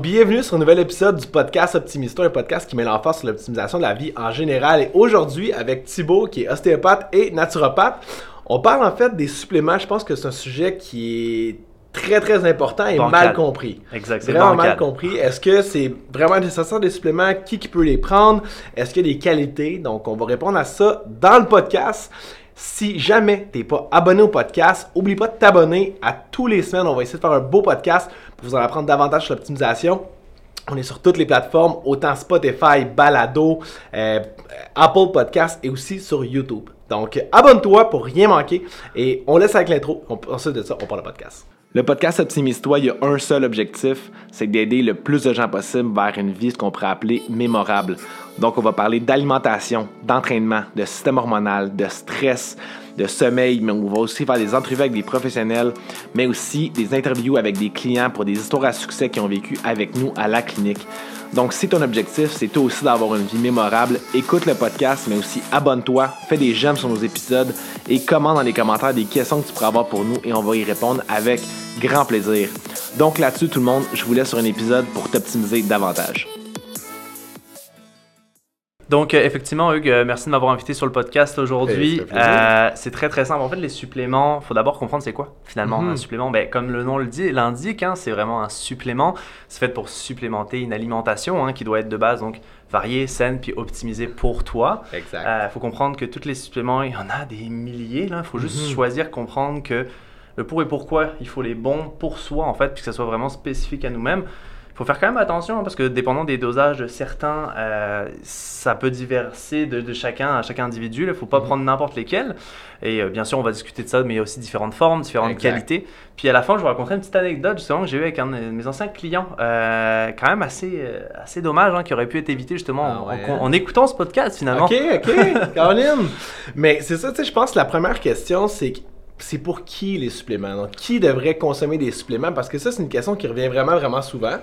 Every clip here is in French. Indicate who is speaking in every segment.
Speaker 1: Bienvenue sur un nouvel épisode du podcast Optimisto, un podcast qui met l'emphase sur l'optimisation de la vie en général. Et aujourd'hui, avec Thibaut, qui est ostéopathe et naturopathe, on parle en fait des suppléments. Je pense que c'est un sujet qui est très très important et
Speaker 2: Bancal.
Speaker 1: mal compris.
Speaker 2: Exact, c'est
Speaker 1: Vraiment
Speaker 2: bancal.
Speaker 1: mal compris. Est-ce que c'est vraiment nécessaire des suppléments? Qui, qui peut les prendre? Est-ce qu'il y a des qualités? Donc, on va répondre à ça dans le podcast. Si jamais tu n'es pas abonné au podcast, oublie pas de t'abonner. À tous les semaines, on va essayer de faire un beau podcast pour vous en apprendre davantage sur l'optimisation. On est sur toutes les plateformes, autant Spotify, Balado, euh, Apple Podcast et aussi sur YouTube. Donc, abonne-toi pour rien manquer et on laisse avec l'intro. Ensuite de ça, on parle de podcast. Le podcast Optimise-toi, il y a un seul objectif, c'est d'aider le plus de gens possible vers une vie, ce qu'on pourrait appeler mémorable. Donc, on va parler d'alimentation, d'entraînement, de système hormonal, de stress, de sommeil, mais on va aussi faire des entrevues avec des professionnels, mais aussi des interviews avec des clients pour des histoires à succès qui ont vécu avec nous à la clinique. Donc, si ton objectif, c'est toi aussi d'avoir une vie mémorable, écoute le podcast, mais aussi abonne-toi, fais des j'aime sur nos épisodes et commente dans les commentaires des questions que tu pourrais avoir pour nous et on va y répondre avec grand plaisir. Donc là-dessus, tout le monde, je vous laisse sur un épisode pour t'optimiser davantage.
Speaker 2: Donc, euh, effectivement, Hugues, euh, merci de m'avoir invité sur le podcast aujourd'hui. Euh, c'est très très simple. En fait, les suppléments, faut d'abord comprendre c'est quoi finalement
Speaker 1: Mhm.
Speaker 2: un supplément. Ben, comme le nom le dit, l'indique, hein, c'est vraiment un supplément. C'est fait pour supplémenter une alimentation hein, qui doit être de base donc variée, saine, puis optimisée pour toi.
Speaker 1: Exact.
Speaker 2: Il faut comprendre que tous les suppléments, il y en a des milliers. Il faut juste
Speaker 1: Mhm.
Speaker 2: choisir, comprendre que le pour et pourquoi il faut les bons pour soi, en fait, puis que ça soit vraiment spécifique à nous-mêmes. Faut faire quand même attention, hein, parce que dépendant des dosages de certains, euh, ça peut diverser de, de chacun à chaque individu. Il ne faut pas
Speaker 1: Mhm.
Speaker 2: prendre n'importe lesquels. Et euh, bien sûr, on va discuter de ça, mais il y a aussi différentes formes, différentes
Speaker 1: Exact.
Speaker 2: qualités. Puis à la fin, je vous raconterai une petite anecdote justement que j'ai eu avec un de mes anciens clients. Euh, quand même assez, assez dommage, hein, qui aurait pu être évité justement
Speaker 1: Ah
Speaker 2: en-
Speaker 1: ouais,
Speaker 2: en, en écoutant ce podcast finalement.
Speaker 1: Ok, ok, Caroline. Mais c'est ça, tu sais, je pense que la première question, c'est c'est pour qui les suppléments? Donc, qui devrait consommer des suppléments? Parce que ça, c'est une question qui revient vraiment, vraiment souvent.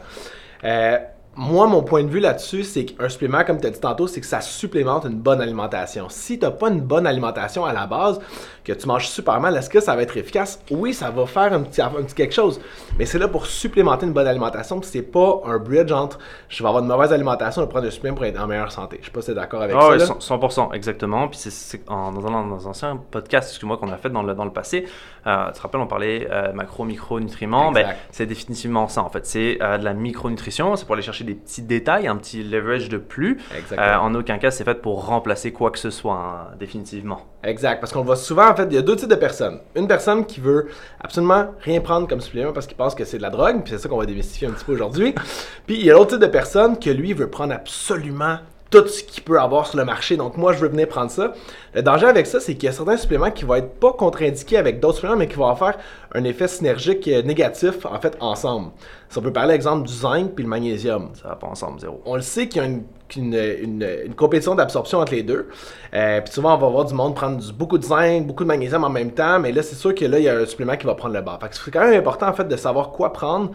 Speaker 1: Euh, moi, mon point de vue là-dessus, c'est qu'un supplément, comme tu as dit tantôt, c'est que ça supplémente une bonne alimentation. Si tu n'as pas une bonne alimentation à la base, que tu manges super mal, est-ce que ça va être efficace? Oui, ça va faire un petit, un petit quelque chose. Mais c'est là pour supplémenter une bonne alimentation. Puis c'est pas un bridge entre je vais avoir une mauvaise alimentation et prendre un supplément pour être en meilleure santé. Je sais pas si tu es d'accord avec
Speaker 2: Ah
Speaker 1: ça. là.
Speaker 2: 100%, 100%, exactement. Puis c'est- dans, un, dans un ancien podcast excuse-moi, qu'on a fait dans le, dans le passé, euh, tu te rappelles, on parlait euh, macro, micro, nutriments. Ben, c'est définitivement ça en fait. C'est euh, de la micronutrition, c'est pour aller chercher des petits détails, un petit leverage de plus. Euh, en aucun cas, c'est fait pour remplacer quoi que ce soit, hein, définitivement.
Speaker 1: Exact, parce qu'on voit souvent, en fait, il y a deux types de personnes. Une personne qui veut absolument rien prendre comme supplément parce qu'il pense que c'est de la drogue, puis c'est ça qu'on va démystifier un petit peu aujourd'hui. Puis il y a l'autre type de personne que lui veut prendre absolument tout ce qu'il peut avoir sur le marché. Donc moi, je veux venir prendre ça. Le danger avec ça, c'est qu'il y a certains suppléments qui vont être pas contre-indiqués avec d'autres suppléments, mais qui vont faire un effet synergique euh, négatif, en fait, ensemble. Si on peut parler, exemple, du zinc puis le magnésium
Speaker 2: Ça va pas ensemble, zéro.
Speaker 1: on le sait qu'il y a une, une, une- une compétition d'absorption entre les deux. Euh, puis souvent, on va voir du monde prendre du- beaucoup de zinc, beaucoup de magnésium en même temps, mais là, c'est sûr que là, il y a un supplément qui va prendre le bas. Fait que c'est quand même important, en fait, de savoir quoi prendre,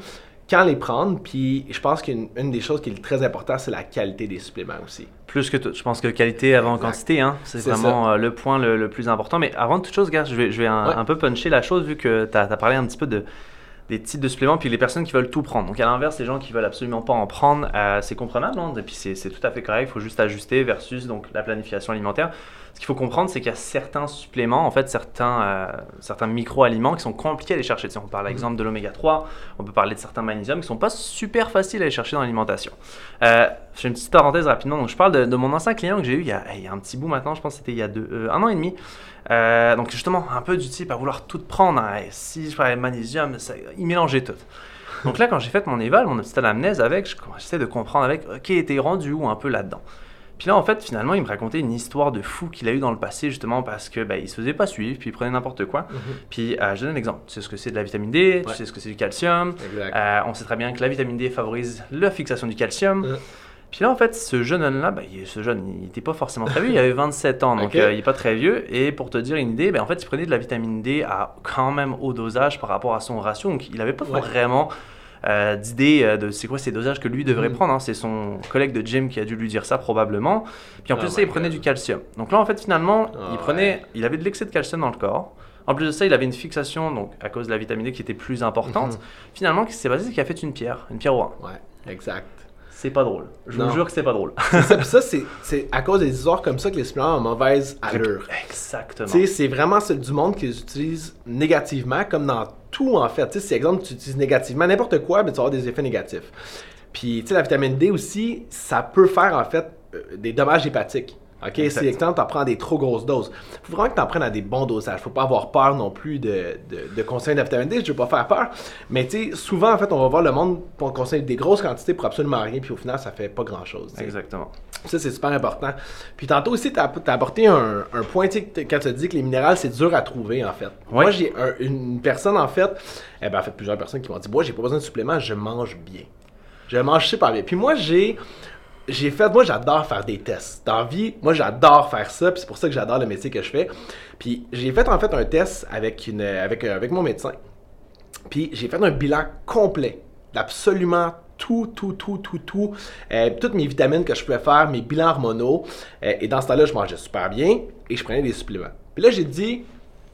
Speaker 1: quand les prendre, puis je pense qu'une une des choses qui est très importante, c'est la qualité des suppléments aussi.
Speaker 2: Plus que tout. Je pense que qualité avant
Speaker 1: Exact.
Speaker 2: quantité, hein, c'est vraiment euh, le point le, le plus important. Mais avant toute chose, gars, je vais, je vais un,
Speaker 1: Ouais.
Speaker 2: un peu puncher la chose vu que tu as, parlé un petit peu de, des types de suppléments puis les personnes qui veulent tout prendre. Donc à l'inverse, les gens qui veulent absolument pas en prendre, euh, c'est comprenable, hein, et puis c'est tout à fait correct. Il faut juste ajuster versus donc la planification alimentaire. Ce qu'il faut comprendre, c'est qu'il y a certains suppléments, en fait, certains, euh, certains micro-aliments qui sont compliqués à aller chercher. Tu sais, on parle, par exemple, de l'oméga 3, on peut parler de certains magnésiums qui sont pas super faciles à aller chercher dans l'alimentation. Euh, je fais une petite parenthèse rapidement. Donc, je parle de, de mon ancien client que j'ai eu il y, a, il y a un petit bout maintenant, je pense que c'était il y a deux, euh, un an et demi. Euh, donc, justement, un peu du type à vouloir tout prendre. hein. Si je parlais de magnésium, ça- il mélangeait tout. Donc là, quand j'ai fait mon éval, mon petite anamnèse avec, je- j'essaie de comprendre avec, ok, était rendu où un peu là-dedans. Puis là, en fait, finalement, il me racontait une histoire de fou qu'il a eu dans le passé, justement, parce que bah, il se faisait pas suivre, puis il prenait n'importe quoi. Puis, euh, je donne un exemple. Tu sais ce que c'est de la vitamine D, tu
Speaker 1: Ouais.
Speaker 2: sais ce que c'est du calcium. Euh, on sait très bien que la vitamine D favorise la fixation du calcium. Puis là, en fait, ce jeune homme-là, bah, il- ce jeune, il n'était pas forcément très vieux, il avait 27 ans, donc euh, il n'est pas très vieux. Et pour te dire une idée, bah, en fait, il prenait de la vitamine D à quand même haut dosage par rapport à son ratio, donc il n'avait pas
Speaker 1: Ouais.
Speaker 2: vraiment euh, d'idée euh, de c'est quoi ces dosages que lui devrait
Speaker 1: Mhm.
Speaker 2: prendre. hein. C'est son collègue de gym qui a dû lui dire ça probablement. Puis en
Speaker 1: Oh
Speaker 2: plus de ça, il prenait
Speaker 1: God.
Speaker 2: du calcium. Donc là, en fait, finalement,
Speaker 1: Ah
Speaker 2: il prenait, il avait de l'excès de calcium dans le corps. En plus de ça, il avait une fixation, donc à cause de la vitamine D qui était plus importante. Finalement, ce qui s'est passé, c'est qu'il a fait une pierre, une pierre au 1.
Speaker 1: Ouais. Exact.
Speaker 2: C'est pas drôle. Je
Speaker 1: Non.
Speaker 2: vous jure que c'est pas drôle.
Speaker 1: C'est ça, ça, c'est- c'est à cause des histoires comme ça que les suppléments ont mauvaise allure.
Speaker 2: Exactement.
Speaker 1: C'est vraiment celle du monde qui les utilise négativement, comme dans tout en fait. Si exemple tu utilises négativement n'importe quoi, ben, tu vas avoir des effets négatifs. Puis, tu sais, la vitamine D aussi, ça peut faire en fait euh, des dommages hépatiques. OK? Si exemple, tu en prends des trop grosses doses. faut vraiment que tu en prennes à des bons dosages. faut pas avoir peur non plus de, de, de conseiller de vitamine D. Je veux pas faire peur. Mais tu sais, souvent, en fait, on va voir le monde pour conseiller des grosses quantités pour absolument rien. Puis au final, ça fait pas grand chose.
Speaker 2: Exactement.
Speaker 1: Ça, c'est super important. Puis tantôt aussi, tu as, apporté un, un point, quand tu as dit que les minérales, c'est dur à trouver, en fait. Moi, j'ai un- une personne, en fait, eh ben, en fait, plusieurs personnes qui m'ont dit, moi, j'ai pas besoin de suppléments, je mange bien. Je mange super bien. Puis moi, j'ai... J'ai fait, moi j'adore faire des tests. Dans vie, moi j'adore faire ça, puis c'est pour ça que j'adore le métier que je fais. Puis j'ai fait en fait un test avec, une, avec, euh, avec mon médecin. Puis j'ai fait un bilan complet d'absolument tout, tout, tout, tout, tout. Euh, toutes mes vitamines que je pouvais faire, mes bilans hormonaux. Euh, et dans ce temps-là, je mangeais super bien et je prenais des suppléments. Puis là, j'ai dit,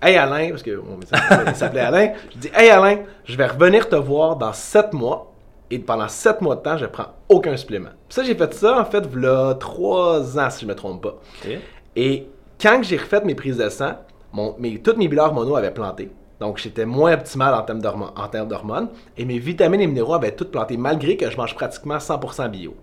Speaker 1: Hey Alain, parce que mon médecin s'appelait Alain, j'ai dit, Hey Alain, je vais revenir te voir dans 7 mois. Et pendant 7 mois de temps, je prends aucun supplément. Ça, j'ai fait ça, en fait, voilà 3 ans, si je me trompe pas. Et quand j'ai refait mes prises de sang, mon, mes, tous mes bilans hormonaux avaient planté. Donc, j'étais moins optimal en termes d'hormo- en termes d'hormones. Et mes vitamines et minéraux avaient toutes planté, malgré que je mange pratiquement 100% bio.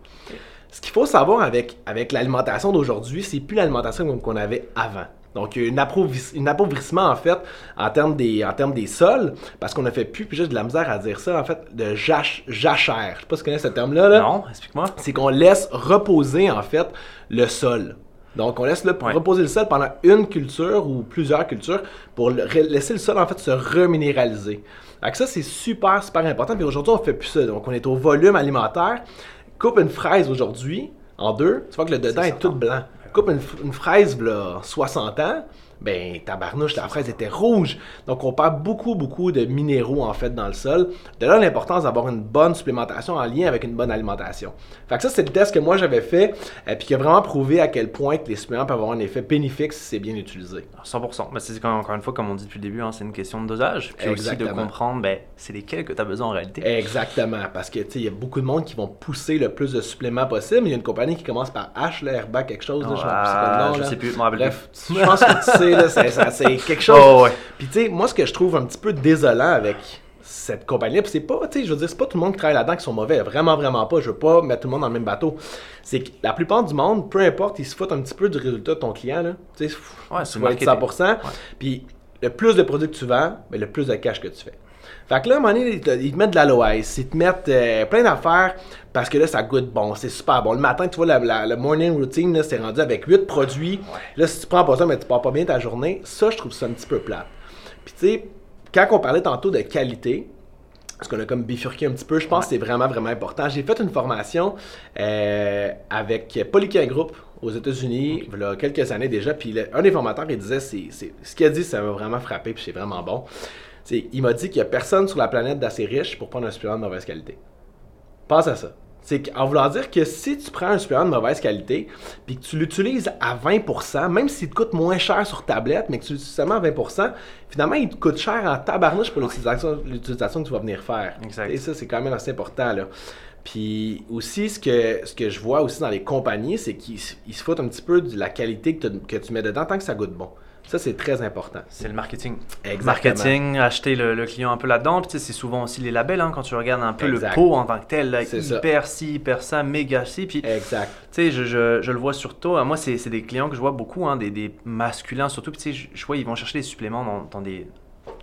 Speaker 1: Ce qu'il faut savoir avec, avec l'alimentation d'aujourd'hui, c'est plus l'alimentation qu'on avait avant. Donc, il y a un appauvris- un appauvrissement, en fait, en termes des, en termes des sols, parce qu'on a fait plus, puis j'ai de la misère à dire ça, en fait, de jach- jachère. Je sais pas si tu connais ce terme-là. Là
Speaker 2: Non, explique-moi.
Speaker 1: c'est qu'on laisse reposer en fait le sol. Donc on laisse le,
Speaker 2: Ouais.
Speaker 1: reposer le sol pendant une culture ou plusieurs cultures pour le- laisser le sol en fait se reminéraliser. Donc ça c'est super super important. Puis aujourd'hui on fait plus ça. Donc on est au volume alimentaire. Coupe une fraise aujourd'hui en deux, tu vois que le dedans est, tout blanc. Coupe une, une fraise là 60 ans, ben tabarnouche, la fraise était rouge. Donc on perd beaucoup beaucoup de minéraux en fait dans le sol. De là l'importance d'avoir une bonne supplémentation en lien avec une bonne alimentation. Fait que ça c'est le test que moi j'avais fait et puis qui a vraiment prouvé à quel point que les suppléments peuvent avoir un effet bénéfique si c'est bien utilisé.
Speaker 2: 100%. Mais c'est encore une fois, comme on dit depuis le début, hein, c'est une question de dosage. Puis aussi de comprendre, ben, c'est lesquels que tu as besoin en réalité.
Speaker 1: Exactement, parce que tu sais, il y a beaucoup de monde qui vont pousser le plus de suppléments possible. Il y a une compagnie qui commence par H, là, Herba quelque chose, là, je sais pas
Speaker 2: Ah, je
Speaker 1: là.
Speaker 2: sais plus,
Speaker 1: Bref, je pense que tu sais, c'est, quelque chose.
Speaker 2: Oh, ouais.
Speaker 1: Puis tu sais, moi ce que je trouve un petit peu désolant avec cette compagnie-là, puis c'est pas, tu sais, je veux dire, c'est pas tout le monde qui travaille là-dedans qui sont mauvais, vraiment, vraiment pas. Je veux pas mettre tout le monde dans le même bateau. C'est que la plupart du monde, peu importe, ils se foutent un petit peu du résultat de ton client, là. Tu sais,
Speaker 2: Ouais,
Speaker 1: tu
Speaker 2: c'est
Speaker 1: vas être
Speaker 2: marketing.
Speaker 1: 100%. Puis le plus de produits que tu vends, ben, le plus de cash que tu fais. Fait que là, à un moment donné, ils te, ils te mettent de l'aloès, ils te mettent euh, plein d'affaires parce que là, ça goûte bon, c'est super bon. Le matin, tu vois, la, morning routine, c'est rendu avec 8 produits. Là, si tu prends pas ça, mais tu pars pas bien ta journée, ça, je trouve ça un petit peu plate. Puis tu sais, quand on parlait tantôt de qualité, parce qu'on a comme bifurqué un petit peu, je pense que c'est vraiment, vraiment important. J'ai fait une formation euh, avec Polykia Group aux États-Unis, il y a quelques années déjà, puis le- un des formateurs, il disait, c'est- ce qu'il a dit, ça m'a vraiment frappé, puis c'est vraiment bon. C'est, il m'a dit qu'il n'y a personne sur la planète d'assez riche pour prendre un supplément de mauvaise qualité. Pense à ça. C'est en voulant dire que si tu prends un supplément de mauvaise qualité, puis que tu l'utilises à 20%, même s'il te coûte moins cher sur tablette, mais que tu l'utilises seulement à 20%, finalement, il te coûte cher en tabarnouche pour l'utilisation, que tu vas venir faire.
Speaker 2: Exact.
Speaker 1: Et ça, c'est quand même assez important, là. Puis aussi, ce que, ce que je vois aussi dans les compagnies, c'est qu'ils se foutent un petit peu de la qualité que, que tu mets dedans tant que ça goûte bon. Ça, c'est très important.
Speaker 2: C'est le marketing.
Speaker 1: Exactement.
Speaker 2: Marketing, acheter le, le client un peu là-dedans. Puis tu sais, c'est souvent aussi les labels, hein, quand tu regardes un peu
Speaker 1: Exact.
Speaker 2: le pot en tant que tel, là, hyper ci, hyper ça, méga ci. Puis
Speaker 1: Exact.
Speaker 2: Tu sais, je, je, je le vois surtout. euh, Moi, c'est c'est des clients que je vois beaucoup, hein, des, des masculins surtout. Puis, tu sais, je, je vois, ils vont chercher des suppléments dans, dans des,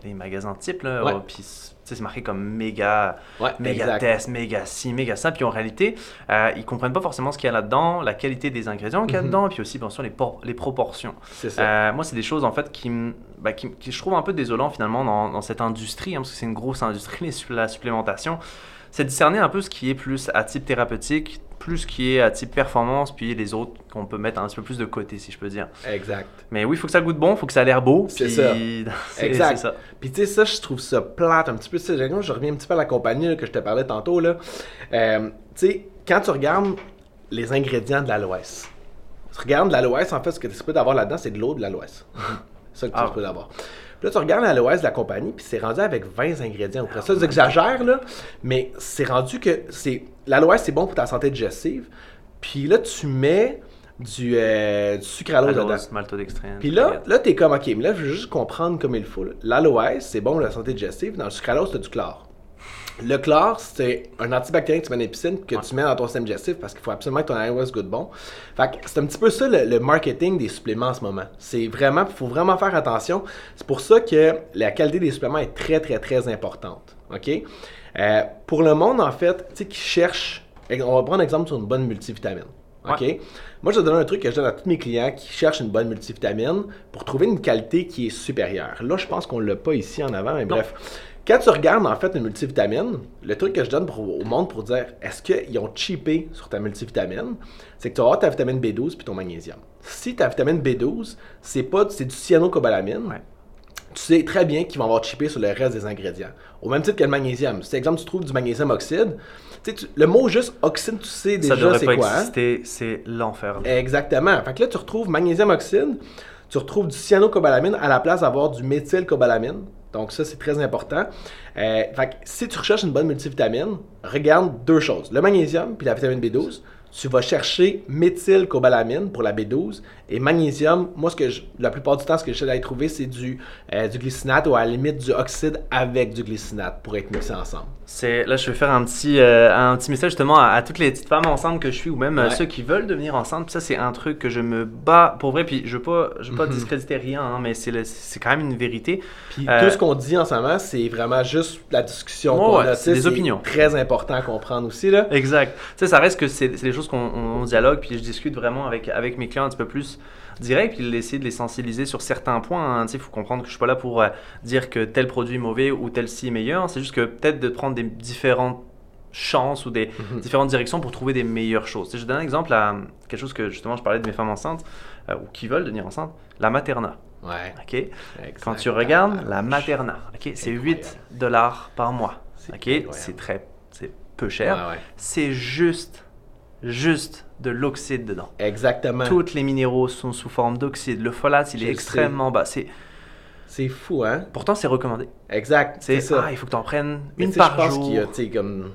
Speaker 2: des magasins type. Là,
Speaker 1: Ouais.
Speaker 2: euh, puis, c'est marqué comme méga,
Speaker 1: Ouais,
Speaker 2: méga test, méga ci, méga ça. Puis, en réalité, euh, ils comprennent pas forcément ce qu'il y a là-dedans, la qualité des ingrédients qu'il y a
Speaker 1: Mhm.
Speaker 2: dedans, et puis aussi, bien sûr, les, por- les proportions.
Speaker 1: Ça.
Speaker 2: Euh, moi, c'est des choses en fait qui, bah, qui, qui je trouve un peu désolant finalement dans, dans cette industrie, hein, parce que c'est une grosse industrie, la supplémentation. C'est discerner un peu ce qui est plus à type thérapeutique, plus ce qui est à type performance, puis les autres qu'on peut mettre un petit peu plus de côté, si je peux dire.
Speaker 1: Exact.
Speaker 2: Mais oui, il faut que ça goûte bon, il faut que ça a l'air beau.
Speaker 1: C'est
Speaker 2: puis-
Speaker 1: ça. Exact.
Speaker 2: ça.
Speaker 1: Puis tu sais, ça, je trouve ça plate un petit peu. Tu je reviens un petit peu à la compagnie là, que je te parlais tantôt. Là. Euh, tu sais, quand tu regardes les ingrédients de l'aloès, tu regardes l'aloès, en fait, ce que tu es supposé d'avoir là-dedans, c'est de l'eau de l'aloès. C'est ça que tu es
Speaker 2: Ah.
Speaker 1: supposé d'avoir. Puis là, tu regardes l'aloès de la compagnie, puis c'est rendu avec 20 ingrédients. Après ça, j'exagère, là, mais c'est rendu que c'est l'aloès, c'est bon pour ta santé digestive. Puis là, tu mets du, euh, du sucralose dedans.
Speaker 2: Allose, maltodextrine.
Speaker 1: Puis là, là t'es comme, ok, mais là, je veux juste comprendre comme il faut. L'aloès, c'est bon pour la santé digestive. Dans le sucralose, t'as du chlore. Le chlore, c'est un antibactérien que tu mets dans les piscines que
Speaker 2: Ouais.
Speaker 1: tu mets dans ton système digestif parce qu'il faut absolument que ton aloès goûte bon. Fait que c'est un petit peu ça le, le marketing des suppléments en ce moment. C'est vraiment, il faut vraiment faire attention. C'est pour ça que la qualité des suppléments est très, très, très importante. OK? Euh, pour le monde, en fait, tu sais, qui cherche, on va prendre un exemple sur une bonne multivitamine. OK? Moi, je vais te donner un truc que je donne à tous mes clients qui cherchent une bonne multivitamine pour trouver une qualité qui est supérieure. Là, je pense qu'on l'a pas ici en avant, mais
Speaker 2: Non.
Speaker 1: bref. Quand tu regardes en fait une multivitamine, le truc que je donne pour- au monde pour dire est-ce qu'ils ont cheapé sur ta multivitamine, c'est que tu vas avoir ta vitamine B12 puis ton magnésium. Si ta vitamine B12, c'est pas c'est du cyanocobalamine,
Speaker 2: Ouais.
Speaker 1: tu sais très bien qu'ils vont avoir cheapé sur le reste des ingrédients. Au même titre que le magnésium. Si exemple tu trouves du magnésium oxyde, tu le mot juste oxyde, tu sais
Speaker 2: ça
Speaker 1: déjà
Speaker 2: devrait
Speaker 1: c'est
Speaker 2: pas
Speaker 1: quoi. hein?
Speaker 2: exister, c'est l'enfer.
Speaker 1: Exactement. Fait que là, tu retrouves magnésium oxyde, tu retrouves du cyanocobalamine à la place d'avoir du méthylcobalamine. Donc ça, c'est très important. Euh, fait que si tu recherches une bonne multivitamine, regarde deux choses. Le magnésium puis la vitamine B12. Tu vas chercher méthylcobalamine pour la B12 et magnésium. Moi, ce que je- la plupart du temps, ce que j'essaie d'aller trouver, c'est du, euh, du glycinate ou à la limite du oxyde avec du glycinate pour être mixé ensemble.
Speaker 2: C'est là, je vais faire un petit, euh, un petit message justement à, à toutes les petites femmes enceintes que je suis ou même euh, ceux qui veulent devenir. Puis ça, c'est un truc que je me bats pour vrai. Puis je veux pas, je veux pas
Speaker 1: Mhm.
Speaker 2: discréditer rien, hein, mais c'est quand même une vérité.
Speaker 1: Puis
Speaker 2: Euh,
Speaker 1: tout ce qu'on dit en ce moment, c'est vraiment juste la discussion qu'on
Speaker 2: ouais,
Speaker 1: a.
Speaker 2: c'est des opinions.
Speaker 1: Très important à comprendre aussi là.
Speaker 2: Exact. Tu sais, ça reste que c'est c'est des choses qu'on on- on dialogue, puis je discute vraiment avec, avec mes clients un petit peu plus direct, puis essayer de les sensibiliser sur certains points. hein. Il faut comprendre que je suis pas là pour euh, dire que tel produit est mauvais ou tel ci est meilleur. C'est juste que peut-être de prendre des différentes chances ou des
Speaker 1: Mhm.
Speaker 2: différentes directions pour trouver des meilleures choses. Je donne un exemple à quelque chose que justement je parlais de mes femmes enceintes euh, ou qui veulent devenir enceintes, la materna.
Speaker 1: Ouais.
Speaker 2: Ok. Quand tu regardes la materna, ok, c'est 8 dollars par mois.
Speaker 1: C'est
Speaker 2: Ok,
Speaker 1: incroyable.
Speaker 2: c'est très, c'est peu cher
Speaker 1: Ouais, ouais.
Speaker 2: c'est juste, juste de l'oxyde dedans.
Speaker 1: Exactement.
Speaker 2: Tous les minéraux sont sous forme d'oxyde. Le folate, il
Speaker 1: Je
Speaker 2: est extrêmement bas. C'est,
Speaker 1: C'est fou, hein?
Speaker 2: pourtant, c'est recommandé.
Speaker 1: Exact.
Speaker 2: C'est,
Speaker 1: ça.
Speaker 2: ah, il faut que tu en prennes une par
Speaker 1: je pense
Speaker 2: jour.
Speaker 1: qu'il y a, comme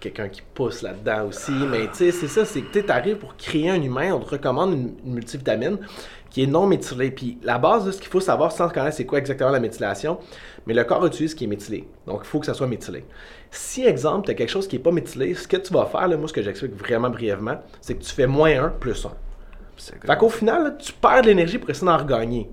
Speaker 1: quelqu'un qui pousse là-dedans aussi. Mais tu sais, c'est ça, c'est que tu arrives pour créer un humain, on te recommande une, une multivitamine qui est non méthylée. Puis la base de ce qu'il faut savoir sans connaître c'est quoi exactement la méthylation, mais le corps utilise ce qui est méthylé. Donc il faut que ça soit méthylé. Si, exemple, tu as quelque chose qui n'est pas méthylé, ce que tu vas faire, là, moi ce que j'explique vraiment brièvement, c'est que tu fais moins 1 plus 1.
Speaker 2: C'est
Speaker 1: Fait qu'au final, là, tu perds de l'énergie pour essayer d'en regagner.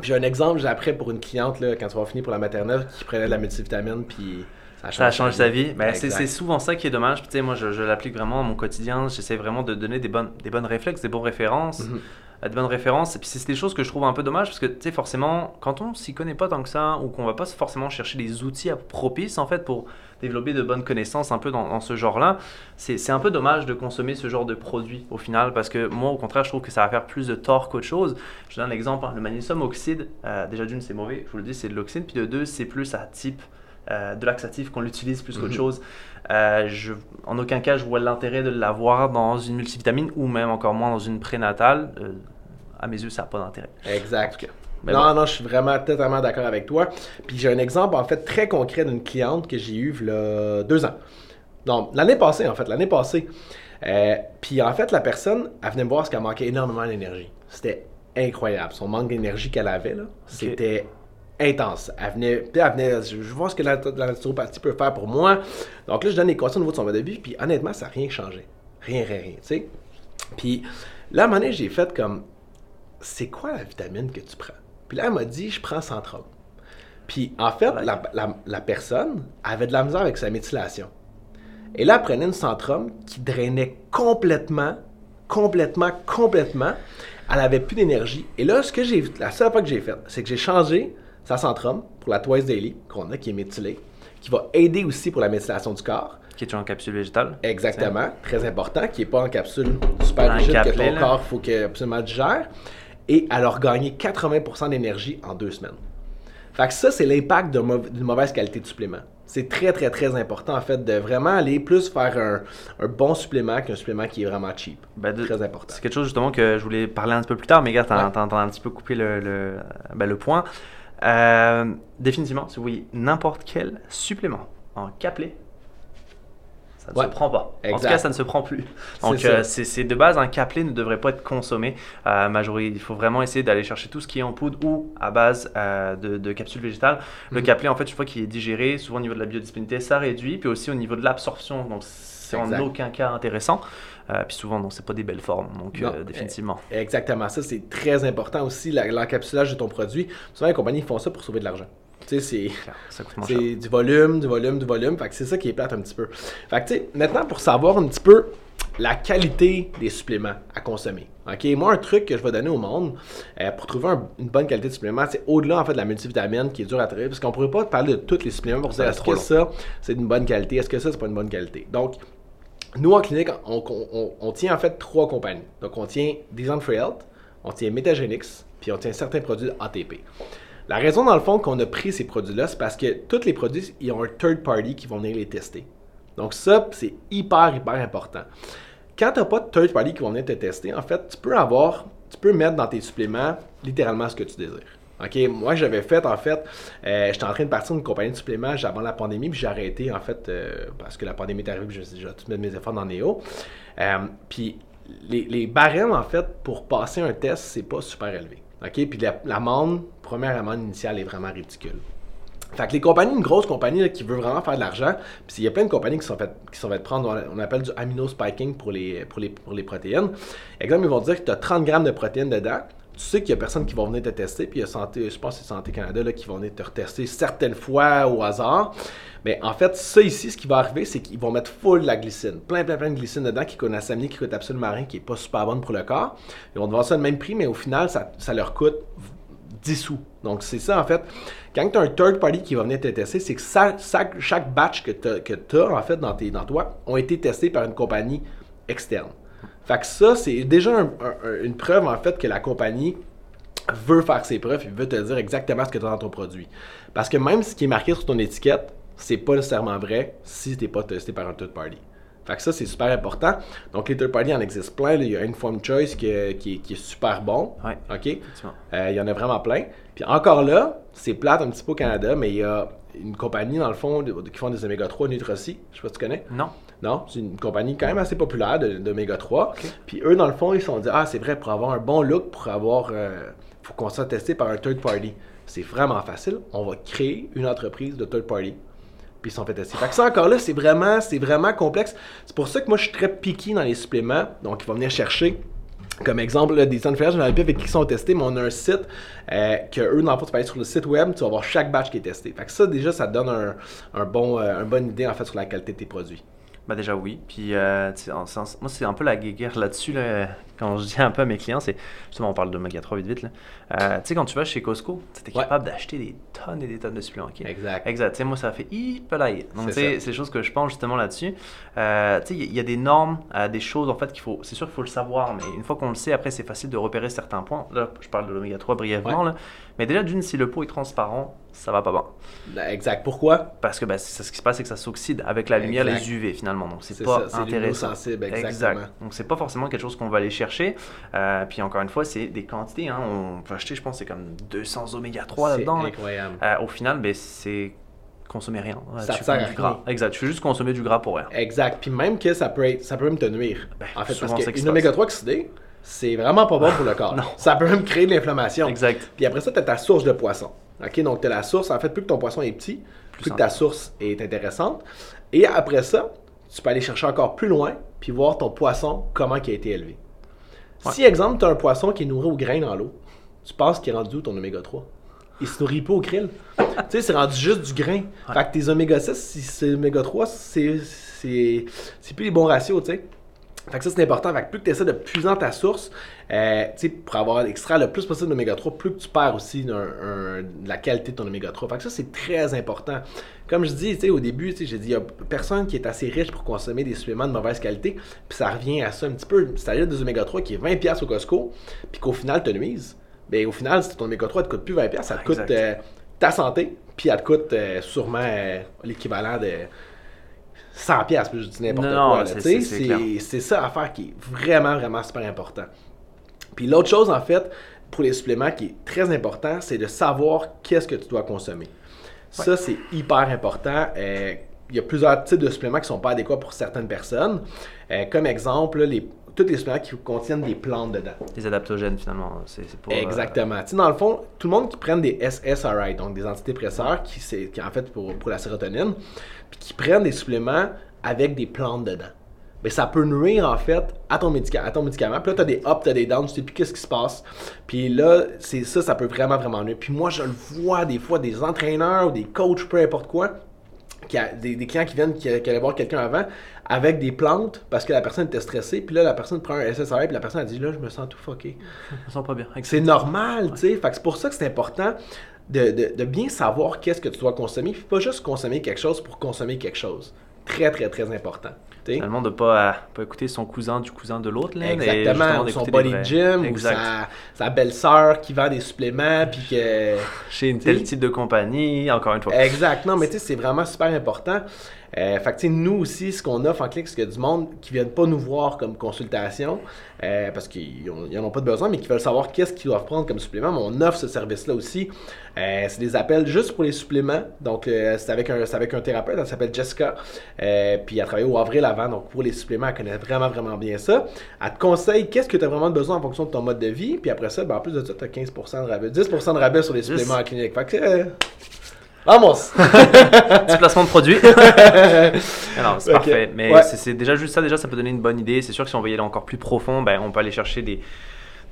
Speaker 1: J'ai un exemple, j'ai après pour une cliente, là, quand tu vas finir pour la maternelle, qui prenait de la multivitamine, puis ça a
Speaker 2: Ça change sa vie. Ben, c'est, souvent ça qui est dommage. Tu sais, moi, je, je l'applique vraiment à mon quotidien. J'essaie vraiment de donner des bonnes, des bonnes réflexes, des bonnes références.
Speaker 1: Mhm.
Speaker 2: euh, des bonnes références. Et puis, c'est des choses que je trouve un peu dommage parce que, tu sais, forcément, quand on s'y connaît pas tant que ça ou qu'on va pas forcément chercher des outils propices, en fait, pour développer de bonnes connaissances un peu dans, dans ce genre-là, c'est c'est un peu dommage de consommer ce genre de produit au final parce que moi, au contraire, je trouve que ça va faire plus de tort qu'autre chose. Je donne un exemple, hein, le magnésium oxyde, euh, déjà d'une, c'est mauvais, je vous le dis, c'est de l'oxyde, puis de deux, c'est plus à type euh, de laxatif qu'on l'utilise plus qu'autre
Speaker 1: Mhm.
Speaker 2: chose. Euh, je, en aucun cas, je vois l'intérêt de l'avoir dans une multivitamine ou même encore moins dans une prénatale. Euh, à mes yeux, ça n'a pas d'intérêt.
Speaker 1: Exact.
Speaker 2: Mais
Speaker 1: non,
Speaker 2: bon.
Speaker 1: non, je suis vraiment totalement d'accord avec toi. Puis j'ai un exemple, en fait, très concret d'une cliente que j'ai eue il y a deux ans. Non, l'année passée, en fait, l'année passée. Puis en fait, la personne, elle venait me voir parce qu'elle manquait énormément d'énergie. C'était incroyable. Son manque d'énergie qu'elle avait, là, c'était intense. Elle venait, puis elle venait, je, je vois ce que la, la naturopathie peut faire pour moi. Donc là, je donne des conseils au niveau de son mode de vie, puis honnêtement, ça n'a rien changé. Rien, rien, rien, tu sais. Puis là, à un moment donné, j'ai fait comme, c'est quoi la vitamine que tu prends? Puis là, elle m'a dit, je prends Centrum. Puis en fait, la, la- la personne avait de la misère avec sa méthylation. Et là, elle prenait une Centrum qui drainait complètement, complètement, complètement. Elle avait plus d'énergie. Et là, ce que j'ai, la seule fois que j'ai fait, c'est que j'ai changé sa Centrum pour la Twice Daily, qu'on a, qui est méthylée, qui va aider aussi pour la méthylation du corps.
Speaker 2: Qui est en capsule végétale.
Speaker 1: Exactement, très important, qui n'est pas en capsule super rigide que ton
Speaker 2: là.
Speaker 1: corps faut que absolument digère. Et elle a regagné 80% d'énergie en deux semaines. Fait que ça, c'est l'impact d'une mauvaise qualité de supplément. C'est très, très, très important, en fait, de vraiment aller plus faire un, un bon supplément qu'un supplément qui est vraiment cheap.
Speaker 2: Ben, de-
Speaker 1: Très important.
Speaker 2: C'est quelque chose justement que je voulais parler un petit peu plus tard, mais regarde, t'en
Speaker 1: Ouais.
Speaker 2: as un petit peu coupé le, le, ben, le point. Euh, définitivement, si vous voyez n'importe quel supplément en capelé, ça ne
Speaker 1: Ouais.
Speaker 2: se prend pas. En tout cas, ça ne se prend plus. Donc, euh, c'est de base, un capelé ne devrait pas être consommé à majorité. Il faut vraiment essayer d'aller chercher tout ce qui est en poudre ou à base euh, de, de capsules végétales. Le
Speaker 1: Mhm.
Speaker 2: capelé, en fait, une fois qu'il est digéré, souvent au niveau de la biodisponibilité, ça réduit. Puis aussi au niveau de l'absorption. Donc, c'est en aucun cas intéressant. Euh, puis souvent, non, c'est pas des belles formes. Donc,
Speaker 1: Non.
Speaker 2: euh, définitivement.
Speaker 1: Exactement, ça c'est très important aussi, la- l'encapsulage de ton produit. Souvent les compagnies font ça pour sauver de l'argent. Tu sais, c'est... C'est du volume, du volume, du volume. Fait que c'est ça qui est plate un petit peu. Fait que tu sais, maintenant pour savoir un petit peu la qualité des suppléments à consommer. OK, moi un truc que je vais donner au monde euh, pour trouver un- une bonne qualité de supplément, c'est au-delà en fait de la multivitamine qui est dur à trouver parce qu'on pourrait pas parler de tous les suppléments pour dire est-ce que ça c'est une bonne qualité, est-ce que ça c'est pas une bonne qualité? Donc nous en clinique, on, tient en fait trois compagnies. Donc on tient Design for Health, on tient Metagenix, puis on tient certains produits ATP. La raison, dans le fond, qu'on a pris ces produits-là, c'est parce que tous les produits, ils ont un third party qui vont venir les tester. Donc ça, c'est hyper, hyper important. Quand tu n'as pas de third party qui vont venir te tester, en fait, tu peux avoir, tu peux mettre dans tes suppléments littéralement ce que tu désires. OK, moi j'avais fait en fait, euh, j'étais en train de partir d'une compagnie de suppléments avant la pandémie, puis j'ai arrêté en fait euh, parce que la pandémie est arrivée, puis j'ai déjà tout mettre mes efforts dans Néo. Euh, puis les, barèmes en fait pour passer un test, c'est pas super élevé. OK, puis la- l'amende, première amende initiale est vraiment ridicule. Fait que les compagnies, une grosse compagnie qui veut vraiment faire de l'argent, puis il y a plein de compagnies qui sont faites, qui sont prendre, on appelle du amino spiking pour les, pour les, pour les protéines. Exemple, ils vont dire que tu as 30 grammes de protéines dedans. Tu sais qu'il y a personne qui va venir te tester, puis il y a Santé, je pense que c'est Santé Canada là, qui vont venir te retester certaines fois au hasard. Mais en fait, ça ici, ce qui va arriver, c'est qu'ils vont mettre full de la glycine. Plein, plein, plein de glycine dedans qui coûte une qui coûte absolument rien, qui est pas super bonne pour le corps. Ils vont te vendre ça le même prix, mais au final, ça, leur coûte 10 sous. Donc, c'est ça, en fait. Quand tu as un third party qui va venir te tester, c'est que chaque batch que tu as, en fait, dans, tes, dans toi, ont été testés par une compagnie externe. Fait que ça, c'est déjà un- un- une preuve, en fait, que la compagnie veut faire ses preuves et veut te dire exactement ce que tu as dans ton produit. Parce que même ce qui est marqué sur ton étiquette, c'est pas nécessairement vrai si tu n'es pas testé par un third party. Fait que ça, c'est super important. Donc, les third party, il en existe plein. Il y a Informed Choice qui, est- qui est- qui est super bon.
Speaker 2: Ouais.
Speaker 1: OK? Euh, il y en a vraiment plein. Puis encore là, c'est plate un petit peu au Canada, mais il y a une compagnie, dans le fond, de- qui font des oméga 3, Nutroci. Je sais pas si tu connais.
Speaker 2: Non.
Speaker 1: Non, c'est une compagnie quand même assez populaire de- d'oméga 3. Puis eux, dans le fond, ils se sont dit Ah, c'est vrai, pour avoir un bon look, pour avoir. euh, faut qu'on soit testé par un third party. C'est vraiment facile. On va créer une entreprise de third party. Puis ils se sont fait tester. Fait que ça, encore là, c'est vraiment, c'est vraiment complexe. C'est pour ça que moi, je suis très piqué dans les suppléments. Donc, ils vont venir chercher. Comme exemple, là, des je n'en ai plus avec qui sont testés, mais on a un site euh, que eux, dans le fond, tu peux aller sur le site web, tu vas voir chaque batch qui est testé. Fait que ça, déjà, ça donne un, un bon, euh, une bonne idée, en fait, sur la qualité de tes produits.
Speaker 2: Bah déjà oui. Puis euh, en moi c'est un peu la guerre là-dessus là, quand je dis un peu à mes clients, c'est justement on parle de Maga 3 vite vite. Euh, tu sais quand tu vas chez Costco, tu es
Speaker 1: Ouais.
Speaker 2: capable d'acheter des tonnes et des tonnes de suppléments.
Speaker 1: Exact.
Speaker 2: Exact. Tu sais, moi ça fait hyper Donc
Speaker 1: C'est
Speaker 2: tu sais,
Speaker 1: ça.
Speaker 2: c'est des choses que je pense justement là-dessus. Euh, tu sais il y, a- il y a des normes, euh, des choses en fait qu'il faut. C'est sûr qu'il faut le savoir, mais une fois qu'on le sait, après c'est facile de repérer certains points. Là je parle de l'oméga 3 brièvement là. Mais déjà d'une si le pot est transparent, ça va pas bien.
Speaker 1: Exact. Pourquoi?
Speaker 2: Parce que bah, c'est- ce qui se passe, c'est que ça s'oxyde avec la lumière,
Speaker 1: Exact.
Speaker 2: les UV finalement. Donc c'est
Speaker 1: C'est
Speaker 2: pas
Speaker 1: ça, c'est
Speaker 2: intéressant.
Speaker 1: luminossensible, exactement.
Speaker 2: Exact. Donc c'est pas forcément quelque chose qu'on va aller chercher. Euh, puis encore une fois, c'est des quantités. hein. On peut acheter, je pense, c'est comme 200 oméga 3
Speaker 1: C'est
Speaker 2: là-dedans. là.
Speaker 1: incroyable.
Speaker 2: Euh, au final, ben, c'est consommer rien.
Speaker 1: Ça
Speaker 2: tu
Speaker 1: te sert à
Speaker 2: du gras. Exact. Tu fais juste consommer du gras pour rien.
Speaker 1: Exact. Puis même que ça peut, être, ça peut même te nuire.
Speaker 2: Ben,
Speaker 1: en fait,
Speaker 2: souvent,
Speaker 1: parce
Speaker 2: c'est
Speaker 1: qu'une oméga 3 oxydée, c'est vraiment pas bon pour le corps.
Speaker 2: Non.
Speaker 1: Ça peut même créer de l'inflammation.
Speaker 2: Exact.
Speaker 1: Puis après ça, tu as ta source de poisson. OK? Donc, tu as la source. En fait, plus que ton poisson est petit, plus,
Speaker 2: Plus
Speaker 1: que ta source est intéressante. Et après ça, tu peux aller chercher encore plus loin puis voir ton poisson, comment il a été élevé.
Speaker 2: Ouais.
Speaker 1: Si, exemple, tu as un poisson qui est nourri au grain dans l'eau, tu penses qu'il est rendu où ton oméga 3? Il se nourrit pas au krill. tu sais, c'est rendu juste du grain. Fait que tes oméga 6, si c'est oméga 3, c'est c'est c'est plus les bons ratios, tu sais. Fait que ça, c'est important. Fait que plus que tu essaies de puiser dans ta source, euh, tu sais, pour avoir extrait le plus possible d'oméga 3, plus que tu perds aussi un- un- de la qualité de ton oméga 3. Fait que ça, c'est très important. Comme je dis, tu sais, au début, tu sais, j'ai dit, il y a personne qui est assez riche pour consommer des suppléments de mauvaise qualité. Puis ça revient à ça un petit peu. C'est-à-dire des oméga 3 qui est 20$ au Costco, puis qu'au final, te nuise. Ben, au final, si ton oméga 3 ne te coûte plus 20$, ça te coûte
Speaker 2: Exact.
Speaker 1: euh, ta santé, puis elle te coûte euh, sûrement euh, l'équivalent de 100 pièces je dis n'importe quoi.
Speaker 2: c'est-
Speaker 1: ça l'affaire qui est vraiment, vraiment super important. Puis l'autre chose, en fait, pour les suppléments qui est très important, c'est de savoir qu'est-ce que tu dois consommer. Ça, c'est hyper important. Euh, il y a plusieurs types de suppléments qui ne sont pas adéquats pour certaines personnes. Euh, comme exemple, là, les, tous les suppléments qui contiennent des plantes dedans.
Speaker 2: Les adaptogènes, finalement. C'est pour. euh,
Speaker 1: Exactement. Tu sais, dans le fond, tout le monde qui prennent des SSRI, donc des antidépresseurs, qui, c'est, qui en fait pour, pour la sérotonine, puis qui prennent des suppléments avec des plantes dedans. Mais ça peut nuire en fait à ton, médica- à ton médicament. Puis là, tu as des ups, tu as des downs, tu sais plus qu'est-ce qui se passe. Puis là, c'est ça, ça peut vraiment, vraiment nuire. Puis moi, je le vois des fois, des entraîneurs ou des coachs, peu importe quoi, qui a, des, des clients qui viennent, qui, qui allaient voir quelqu'un avant, avec des plantes parce que la personne était stressée. Puis là, la personne prend un SSRI, puis la personne a dit là, je me sens tout fucké.
Speaker 2: Je me sens pas bien.
Speaker 1: C'est normal, tu sais. Fait c'est pour ça que c'est important de, de- de bien savoir qu'est-ce que tu dois consommer, puis pas juste consommer quelque chose pour consommer quelque chose. Très, très, très important.
Speaker 2: Finalement, de pas, euh, pas écouter son cousin du cousin de l'autre.
Speaker 1: Exactement, ou son body gym,
Speaker 2: Exact.
Speaker 1: ou sa, sa belle-sœur qui vend des suppléments, puis que...
Speaker 2: Chez une
Speaker 1: Tu sais.
Speaker 2: tel type de compagnie, encore une fois.
Speaker 1: Exact. Non, mais tu sais, c'est vraiment super important. Euh, fait que, nous aussi, ce qu'on offre en clinique, c'est qu'il y a du monde qui ne viennent pas nous voir comme consultation euh, parce qu'ils n'en ont pas de besoin, mais qui veulent savoir qu'est-ce qu'ils doivent prendre comme supplément. Mais on offre ce service-là aussi. Euh, c'est des appels juste pour les suppléments. Donc, euh, c'est avec, un- avec un thérapeute, elle s'appelle Jessica. Puis, elle a travaillé au avril avant. Donc, pour les suppléments, elle connaît vraiment, vraiment bien ça. Elle te conseille qu'est-ce que tu as vraiment besoin en fonction de ton mode de vie. Puis après ça, ben, en plus de ça, tu as 15% de rabais, 10% de rabais sur les suppléments en clinique. Fait que, euh, vamos!
Speaker 2: Petit placement de produit. Alors, c'est parfait. Mais
Speaker 1: Ouais.
Speaker 2: c'est c'est déjà juste ça, déjà, ça peut donner une bonne idée. C'est sûr que si on veut y aller encore plus profond, ben, on peut aller chercher des,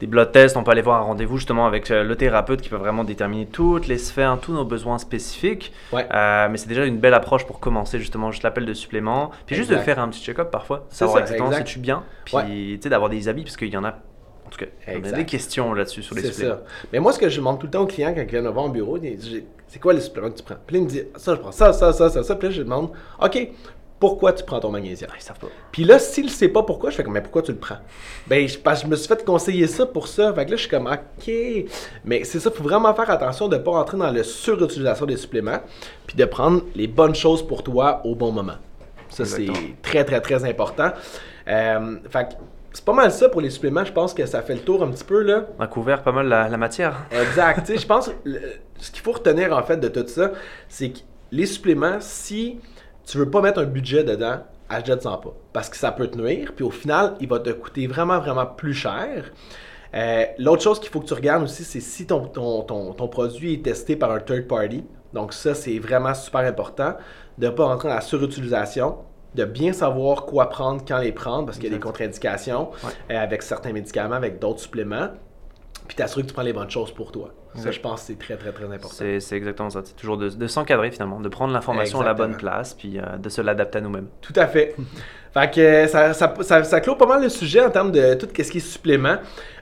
Speaker 2: des blood tests, on peut aller voir un rendez-vous justement avec euh, le thérapeute qui peut vraiment déterminer toutes les sphères, tous nos besoins spécifiques.
Speaker 1: Ouais.
Speaker 2: Euh, mais c'est déjà une belle approche pour commencer justement juste l'appel de supplément. Puis juste de faire un petit check-up parfois,
Speaker 1: C'est
Speaker 2: savoir
Speaker 1: ça,
Speaker 2: exactement
Speaker 1: exact.
Speaker 2: si tu es bien. Puis
Speaker 1: Ouais.
Speaker 2: tu sais, d'avoir des avis, parce qu'il y en a, en tout cas, il y en a des questions là-dessus sur les
Speaker 1: C'est
Speaker 2: suppléments.
Speaker 1: ça. Mais moi, ce que je demande tout le temps aux clients quand ils viennent me voir au bureau, ils disent, J'ai- c'est quoi les suppléments que tu prends? Puis là, ils me disent, ça, je prends ça, ça, ça, ça, ça. Puis là, je demande, OK, pourquoi tu prends ton magnésium?
Speaker 2: Ils savent pas.
Speaker 1: Puis là, s'il ne sait pas pourquoi, je fais comme, mais pourquoi tu le prends? Ben, je, parce que je me suis fait conseiller ça pour ça. Fait que là, je suis comme, OK. Mais c'est ça, il faut vraiment faire attention de ne pas rentrer dans la surutilisation des suppléments, puis de prendre les bonnes choses pour toi au bon moment. Ça, c'est très, très, très important. Euh, fait que c'est pas mal ça pour les suppléments. Je pense que ça fait le tour un petit peu, là.
Speaker 2: On a couvert pas mal la, la matière.
Speaker 1: Exact. je pense que le- ce qu'il faut retenir en fait de tout ça, c'est que les suppléments, si tu veux pas mettre un budget dedans, achète-en pas. Parce que ça peut te nuire, puis au final, il va te coûter vraiment, vraiment plus cher. Euh, L'autre chose qu'il faut que tu regardes aussi, c'est si ton, ton, ton, ton produit est testé par un third party. Donc ça, c'est vraiment super important de ne pas rentrer dans la surutilisation, de bien savoir quoi prendre, quand les prendre, parce qu'il y a des contre-indications
Speaker 2: Ouais.
Speaker 1: euh, avec certains médicaments, avec d'autres suppléments puis t'assurer que tu prends les bonnes choses pour toi. Ça, je pense que c'est très, très, très important.
Speaker 2: C'est exactement ça. C'est toujours de, de s'encadrer finalement, de prendre l'information à la bonne place, puis euh, de se l'adapter à nous-mêmes.
Speaker 1: Tout à fait. fait que euh, ça, ça, ça, ça clôt pas mal le sujet en termes de tout ce qui est supplément.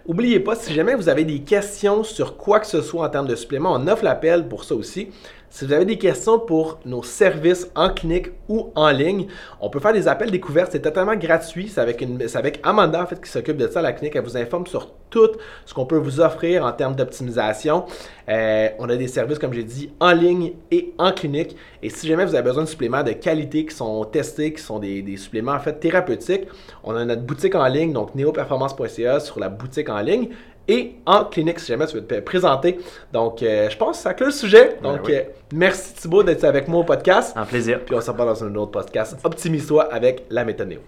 Speaker 1: Oubliez pas, si jamais vous avez des questions sur quoi que ce soit en termes de supplément, on offre l'appel pour ça aussi. Si vous avez des questions pour nos services en clinique ou en ligne, on peut faire des appels découvertes. C'est totalement gratuit. C'est avec, Amanda en fait, qui s'occupe de ça à la clinique. Elle vous informe sur tout ce qu'on peut vous offrir en termes d'optimisation. Euh, on a des services, comme j'ai dit, en ligne et en clinique. Et si jamais vous avez besoin de suppléments de qualité qui sont testés, qui sont des, des suppléments en fait thérapeutiques, on a notre boutique en ligne, donc neoperformance.ca sur la boutique en ligne. Et en clinique, si jamais tu veux te présenter. Donc, euh, je pense que ça clôt le sujet. Donc,
Speaker 2: oui.
Speaker 1: euh, merci Thibaut d'être avec moi au podcast.
Speaker 2: Un plaisir.
Speaker 1: Puis on se reparle dans un autre podcast. Optimise-toi avec la méthode Néo.